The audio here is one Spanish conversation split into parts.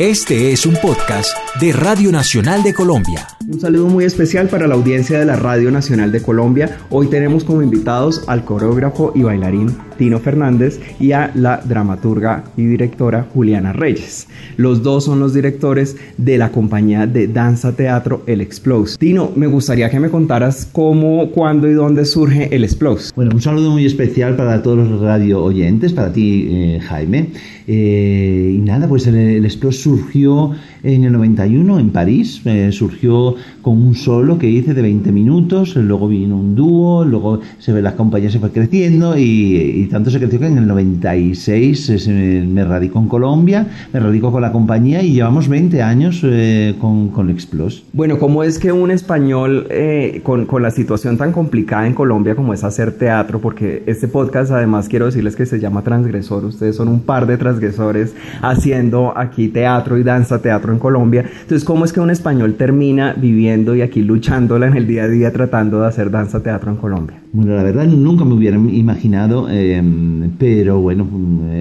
Este es un podcast de Radio Nacional de Colombia. Un saludo muy especial para la audiencia de la Radio Nacional de Colombia. Hoy tenemos como invitados al coreógrafo y bailarín Tino Fernández y a la dramaturga y directora Juliana Reyes. Los dos son los directores de la compañía de danza teatro El Explose. Tino, me gustaría que me contaras cómo, cuándo y dónde surge El Explose. Bueno, un saludo muy especial para todos los radio oyentes, para ti, eh, Jaime. Eh, y nada, pues el, el Explose surgió en el 91 en París, eh, surgió con un solo que hice de 20 minutos, luego vino un dúo, luego se ve la compañía se fue creciendo y, tanto se creció que en el 96 me radicó en Colombia, me radicó con la compañía y llevamos 20 años eh, con, con Explos. Bueno, ¿cómo es que un español eh, con, con la situación tan complicada en Colombia como es hacer teatro, porque este podcast además quiero decirles que se llama Transgresor, ustedes son un par de transgresores haciendo aquí teatro y danza teatro en Colombia, entonces ¿cómo es que un español termina viviendo y aquí luchándola en el día a día tratando de hacer danza teatro en Colombia? Bueno, la verdad nunca me hubiera imaginado, em, pero bueno,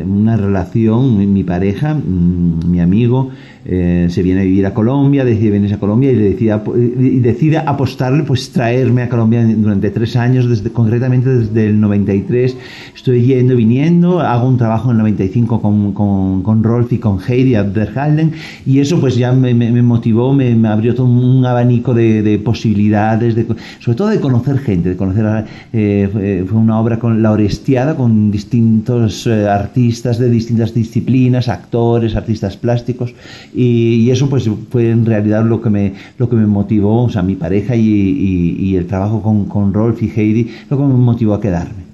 una relación, mi pareja, mm, mi amigo, eh, se viene a vivir a Colombia, decide venirse a Colombia y, le y decide apostarle, pues traerme a Colombia durante tres años, desde, concretamente desde el 93. Estoy yendo, viniendo, hago un trabajo en el 95 con, con, con Rolf y con Heidi Abderhalden y eso pues ya me, motivó, me, abrió todo un abanico de, de posibilidades, de, sobre todo de conocer gente, de conocer a, eh, fue una obra con la Orestiada, con distintos eh, artistas de distintas disciplinas, actores, artistas plásticos, y, eso pues fue en realidad lo que me, lo que me motivó, o sea, mi pareja y, y, el trabajo con, con Rolf y Heidi, lo que me motivó a quedarme.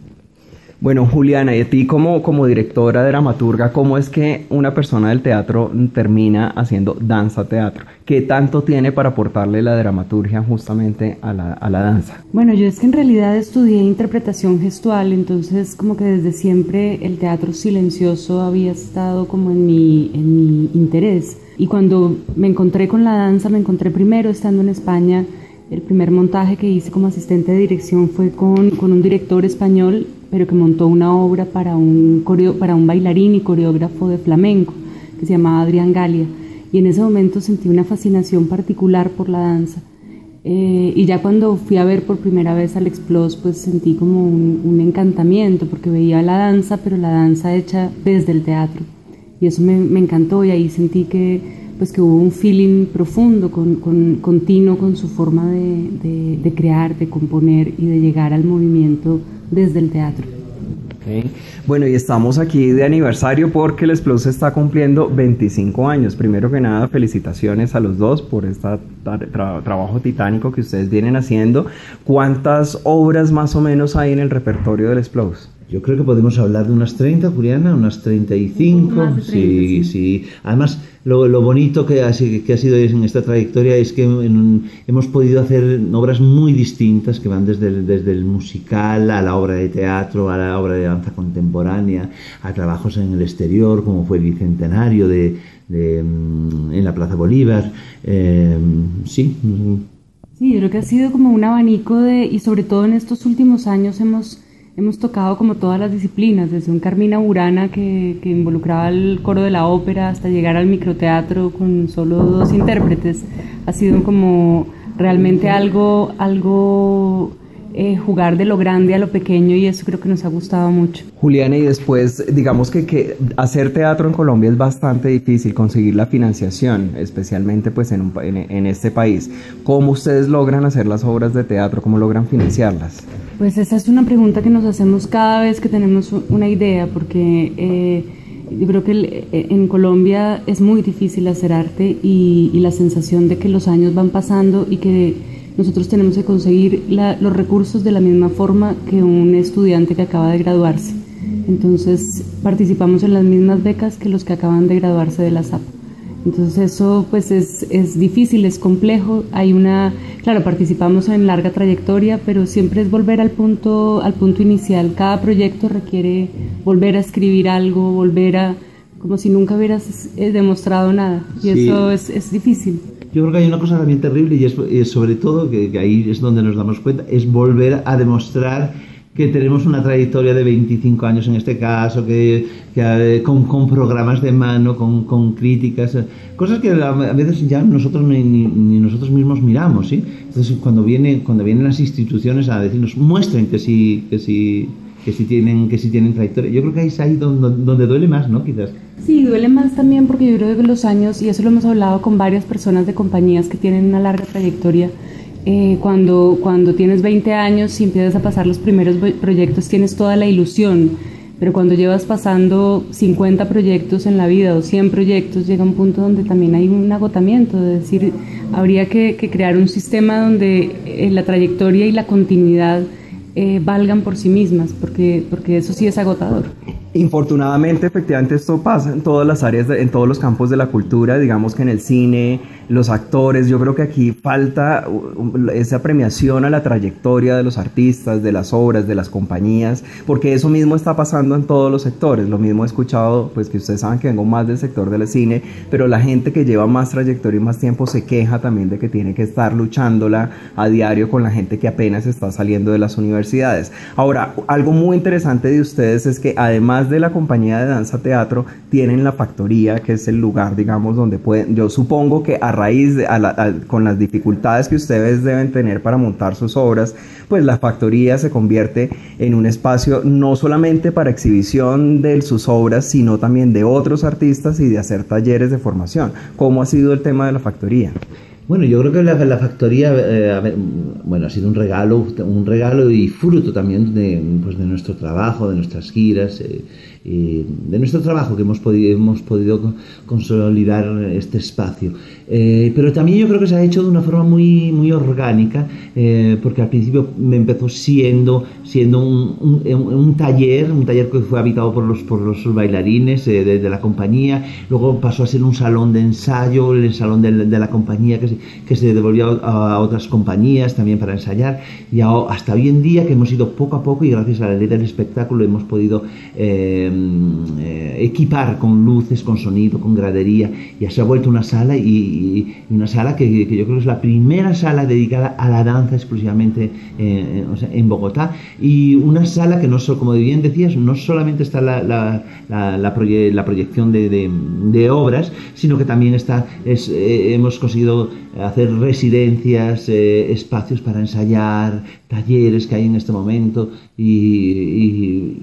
Bueno, Juliana, y a ti como, como directora dramaturga, ¿cómo es que una persona del teatro termina haciendo danza teatro? ¿Qué tanto tiene para aportarle la dramaturgia justamente a la, a la danza? Bueno, yo es que en realidad estudié interpretación gestual, entonces como que desde siempre el teatro silencioso había estado como en mi, en mi interés. Y cuando me encontré con la danza, me encontré primero estando en España el primer montaje que hice como asistente de dirección fue con, con, un director español pero que montó una obra para un, para un bailarín y coreógrafo de flamenco que se llamaba Adrián Galia. Y en ese momento sentí una fascinación particular por la danza. Eh, y ya cuando fui a ver por primera vez al Explos, pues sentí como un, un, encantamiento, porque veía la danza, pero la danza hecha desde el teatro. Y eso me, me encantó y ahí sentí que, pues que hubo un feeling profundo con, con, con Tino, con su forma de, de, crear, de componer y de llegar al movimiento desde el teatro. Bueno, y estamos aquí de aniversario porque el Explose está cumpliendo 25 años. Primero que nada, felicitaciones a los dos por este tra trabajo titánico que ustedes vienen haciendo. ¿Cuántas obras más o menos hay en el repertorio del Explose? Yo creo que podemos hablar de unas 30, Juliana, unas 35. 30, sí, sí, sí. Además, lo, lo bonito que ha, que ha, sido en esta trayectoria es que en, hemos podido hacer obras muy distintas que van desde el, desde el musical a la obra de teatro, a la obra de danza contemporánea, a trabajos en el exterior, como fue el Bicentenario de, de en la Plaza Bolívar. Eh, sí. Sí, yo creo que ha sido como un abanico de, y sobre todo en estos últimos años hemos Hemos tocado como todas las disciplinas, desde un Carmina Burana que, que, involucraba el coro de la ópera hasta llegar al microteatro con solo dos intérpretes. Ha sido como realmente algo, algo eh, jugar de lo grande a lo pequeño y eso creo que nos ha gustado mucho. Juliana, y después, digamos que, que hacer teatro en Colombia es bastante difícil, conseguir la financiación, especialmente pues en, un, en, en este país. ¿Cómo ustedes logran hacer las obras de teatro? ¿Cómo logran financiarlas? Pues esa es una pregunta que nos hacemos cada vez que tenemos una idea, porque... Eh, yo creo que eh, en Colombia es muy difícil hacer arte y, y la sensación de que los años van pasando y que nosotros tenemos que conseguir la, los recursos de la misma forma que un estudiante que acaba de graduarse. Entonces participamos en las mismas becas que los que acaban de graduarse de la SAP. Entonces eso pues es, es difícil, es complejo. Hay una, claro, participamos en larga trayectoria, pero siempre es volver al punto, al punto inicial. Cada proyecto requiere volver a escribir algo, volver a, como si nunca hubieras eh, demostrado nada. Y sí. eso es, es difícil. Yo creo que hay una cosa también terrible y es, sobre todo, que, ahí es donde nos damos cuenta, es volver a demostrar que tenemos una trayectoria de 25 años en este caso, que, que con, con, programas de mano, con, con, críticas, cosas que a veces ya nosotros ni, ni, nosotros mismos miramos, ¿sí? Entonces cuando, viene, cuando vienen las instituciones a decirnos, muestren que sí, que sí, que sí tienen, que sí tienen trayectoria, yo creo que ahí es ahí donde, donde duele más, ¿no? Quizás. Sí, duele más también porque yo creo que los años, y eso lo hemos hablado con varias personas de compañías que tienen una larga trayectoria, eh, cuando, cuando tienes 20 años y empiezas a pasar los primeros proyectos, tienes toda la ilusión, pero cuando llevas pasando 50 proyectos en la vida o 100 proyectos, llega un punto donde también hay un agotamiento, es decir, habría que, crear un sistema donde eh, la trayectoria y la continuidad eh, valgan por sí mismas, porque, porque eso sí es agotador. Infortunadamente, efectivamente, esto pasa en todas las áreas, en todos los campos de la cultura, digamos que en el cine, los actores, yo creo que aquí falta esa premiación a la trayectoria de los artistas, de las obras, de las compañías, porque eso mismo está pasando en todos los sectores. Lo mismo he escuchado, pues que ustedes saben que vengo más del sector del cine, pero la gente que lleva más trayectoria y más tiempo se queja también de que tiene que estar luchándola a diario con la gente que apenas está saliendo de las universidades. Ahora, algo muy interesante de ustedes es que además de la compañía de danza teatro, tienen la factoría, que es el lugar, digamos, donde pueden, yo supongo que a raíz de, con las dificultades que ustedes deben tener para montar sus obras, pues la factoría se convierte en un espacio no solamente para exhibición de sus obras, sino también de otros artistas y de hacer talleres de formación. ¿Cómo ha sido el tema de la factoría? Bueno, yo creo que la, factoría, eh, bueno, ha sido un regalo, un regalo y fruto también de, pues, de nuestro trabajo, de nuestras giras. Eh, de nuestro trabajo que hemos podido, hemos podido consolidar este espacio. Eh, pero también yo creo que se ha hecho de una forma muy, muy orgánica, eh, porque al principio me empezó siendo, siendo un, un, taller, un taller que fue habitado por los, por los bailarines eh, de, la compañía, luego pasó a ser un salón de ensayo, el salón de, de la compañía que se, que se devolvió a, otras compañías también para ensayar, y hasta hoy en día que hemos ido poco a poco y gracias a la ley del espectáculo hemos podido equipar con luces, con sonido, con gradería, y se ha vuelto una sala y una sala que, yo creo que es la primera sala dedicada a la danza exclusivamente eh, en Bogotá. Y una sala que no solo, como bien decías, no solamente está la, la, la, proyección de, obras, sino que también está, es, eh, hemos conseguido hacer residencias, eh, espacios para ensayar, talleres que hay en este momento y,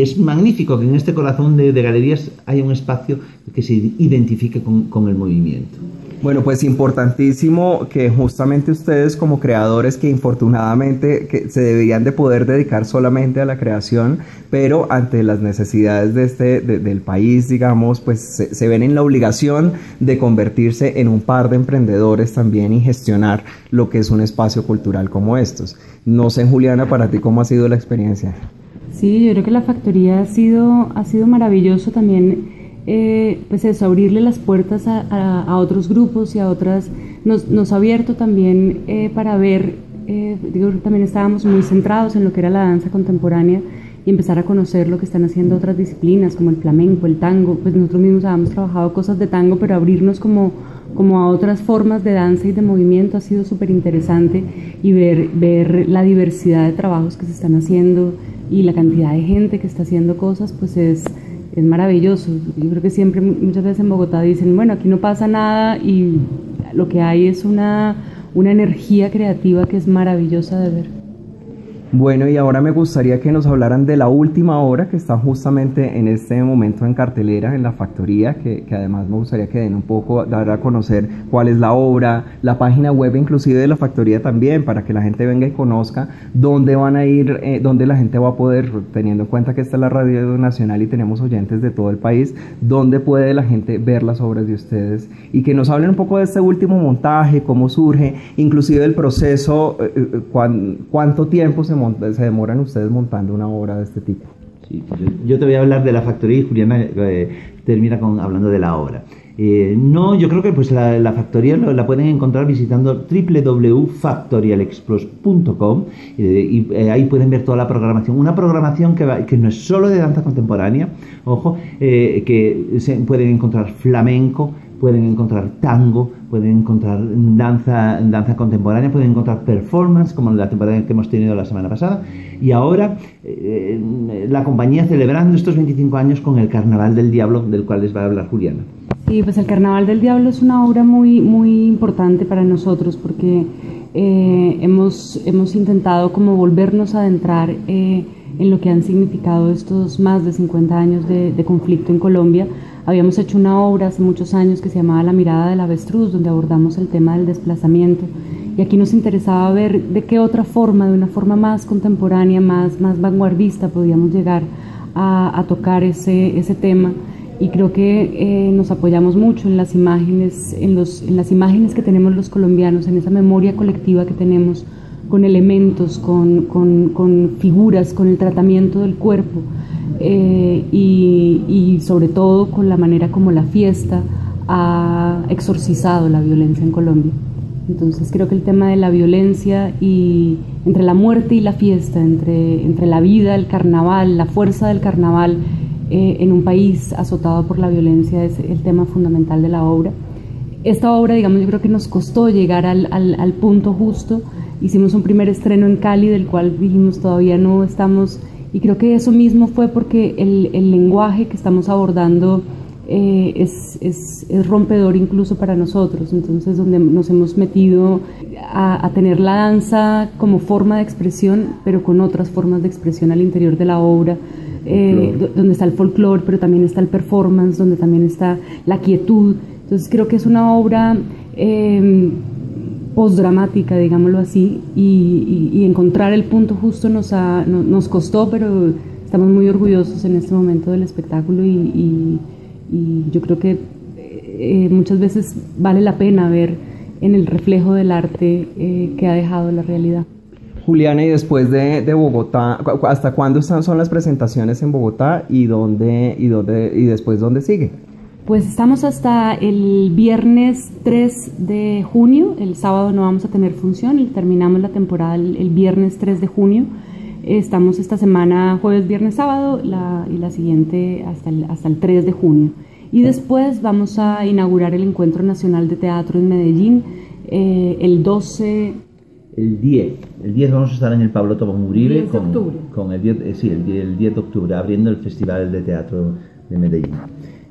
es magnífico que en este corazón de, galerías haya un espacio que se identifique con el movimiento. Bueno, pues importantísimo que justamente ustedes como creadores que infortunadamente que se deberían de poder dedicar solamente a la creación, pero ante las necesidades de este, del país, digamos, pues se, ven en la obligación de convertirse en un par de emprendedores también y gestionar lo que es un espacio cultural como estos. No sé, Juliana, para ti cómo ha sido la experiencia. Sí, yo creo que la factoría ha sido, ha sido maravilloso también eh, pues eso, abrirle las puertas a, otros grupos y a otras, nos, ha abierto también eh, para ver, eh, digo, también estábamos muy centrados en lo que era la danza contemporánea y empezar a conocer lo que están haciendo otras disciplinas como el flamenco, el tango, pues nosotros mismos habíamos trabajado cosas de tango, pero abrirnos como, como a otras formas de danza y de movimiento ha sido súper interesante y ver, ver la diversidad de trabajos que se están haciendo y la cantidad de gente que está haciendo cosas, pues es es maravilloso. Yo creo que siempre, muchas veces en Bogotá dicen, bueno, aquí no pasa nada y lo que hay es una, una energía creativa que es maravillosa de ver. Bueno, y ahora me gustaría que nos hablaran de la última obra que está justamente en este momento en cartelera, en la factoría, que, además me gustaría que den un poco, dar a conocer cuál es la obra, la página web inclusive de la factoría también, para que la gente venga y conozca dónde van a ir, eh, dónde la gente va a poder, teniendo en cuenta que esta es la radio nacional y tenemos oyentes de todo el país, dónde puede la gente ver las obras de ustedes y que nos hablen un poco de este último montaje, cómo surge, inclusive el proceso, eh, eh, cuánto tiempo se se demoran ustedes montando una obra de este tipo? yo, te voy a hablar de la factoría y Juliana eh, termina con, hablando de la obra. Eh, no, yo creo que pues la, factoría la pueden encontrar visitando www.factorialexplos.com y eh, ahí pueden ver toda la programación. Una programación que, que no es solo de danza contemporánea, ojo, que se pueden encontrar flamenco, pueden encontrar tango, pueden encontrar danza, danza contemporánea, pueden encontrar performance, como la temporada que hemos tenido la semana pasada. Y ahora eh, la compañía celebrando estos 25 años con el Carnaval del Diablo, del cual les va a hablar Juliana. Sí, pues el Carnaval del Diablo es una obra muy, muy importante para nosotros porque eh, hemos, hemos intentado como volvernos a adentrar eh, en lo que han significado estos más de 50 años de, de conflicto en Colombia Habíamos hecho una obra hace muchos años que se llamaba La mirada del avestruz, donde abordamos el tema del desplazamiento. Y aquí nos interesaba ver de qué otra forma, de una forma más contemporánea, más, más vanguardista, podíamos llegar a, tocar ese, ese tema. Y creo que eh, nos apoyamos mucho en las imágenes, en, los, en las imágenes que tenemos los colombianos, en esa memoria colectiva que tenemos con elementos, con, con, con figuras, con el tratamiento del cuerpo. Eh, y, sobre todo con la manera como la fiesta ha exorcizado la violencia en Colombia. Entonces creo que el tema de la violencia y entre la muerte y la fiesta, entre, entre la vida, el carnaval, la fuerza del carnaval eh, en un país azotado por la violencia es el tema fundamental de la obra. Esta obra, digamos, yo creo que nos costó llegar al, al, al punto justo. Hicimos un primer estreno en Cali, del cual dijimos todavía no estamos y creo que eso mismo fue porque el, el lenguaje que estamos abordando eh, es, es, es, rompedor incluso para nosotros. Entonces, donde nos hemos metido a, a, tener la danza como forma de expresión, pero con otras formas de expresión al interior de la obra, eh, donde está el folclore, pero también está el performance, donde también está la quietud. Entonces, creo que es una obra... Eh, postdramática, digámoslo así, y, encontrar el punto justo nos, nos costó, pero estamos muy orgullosos en este momento del espectáculo y, yo creo que eh, muchas veces vale la pena ver en el reflejo del arte eh, que ha dejado la realidad. Juliana, y después de, de, Bogotá, ¿hasta cuándo están, son las presentaciones en Bogotá y dónde y dónde y después dónde sigue? Pues estamos hasta el viernes 3 de junio, el sábado no vamos a tener función y terminamos la temporada el, viernes 3 de junio. Estamos esta semana jueves, viernes, sábado y la siguiente hasta el, hasta el 3 de junio. Y después vamos a inaugurar el Encuentro Nacional de Teatro en Medellín eh, el 12 el 10. El 10 vamos a estar en el Pablo Tobón Uribe con, con, el 10, eh, sí, el 10, el 10 de octubre abriendo el Festival de Teatro de Medellín.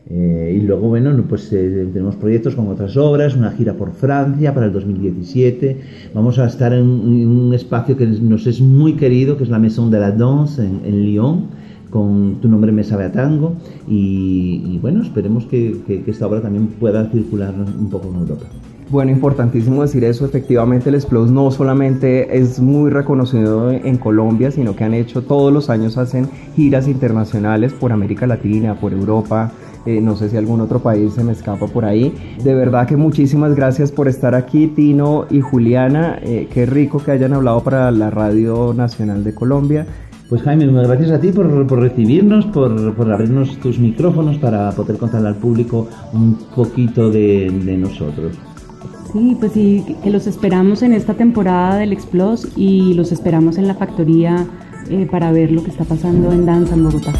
Eh, y luego, bueno, pues eh, tenemos proyectos con otras obras, una gira por Francia para el 2017. Vamos a estar en, un espacio que nos es muy querido, que es la Maison de la Danse en, Lyon con Tu nombre me sabe a tango y, bueno, esperemos que, que, esta obra también pueda circular un poco en Europa. Bueno, importantísimo decir eso. Efectivamente, el Explos no solamente es muy reconocido en Colombia, sino que han hecho todos los años, hacen giras internacionales por América Latina, por Europa, eh, no sé si algún otro país se me escapa por ahí. De verdad que muchísimas gracias por estar aquí, Tino y Juliana. Eh, qué rico que hayan hablado para la Radio Nacional de Colombia. Pues Jaime, muchas gracias a ti por, recibirnos, por, por, abrirnos tus micrófonos para poder contarle al público un poquito de, nosotros. Sí, pues sí, que los esperamos en esta temporada del Explos y los esperamos en la factoría eh, para ver lo que está pasando en danza en Bogotá.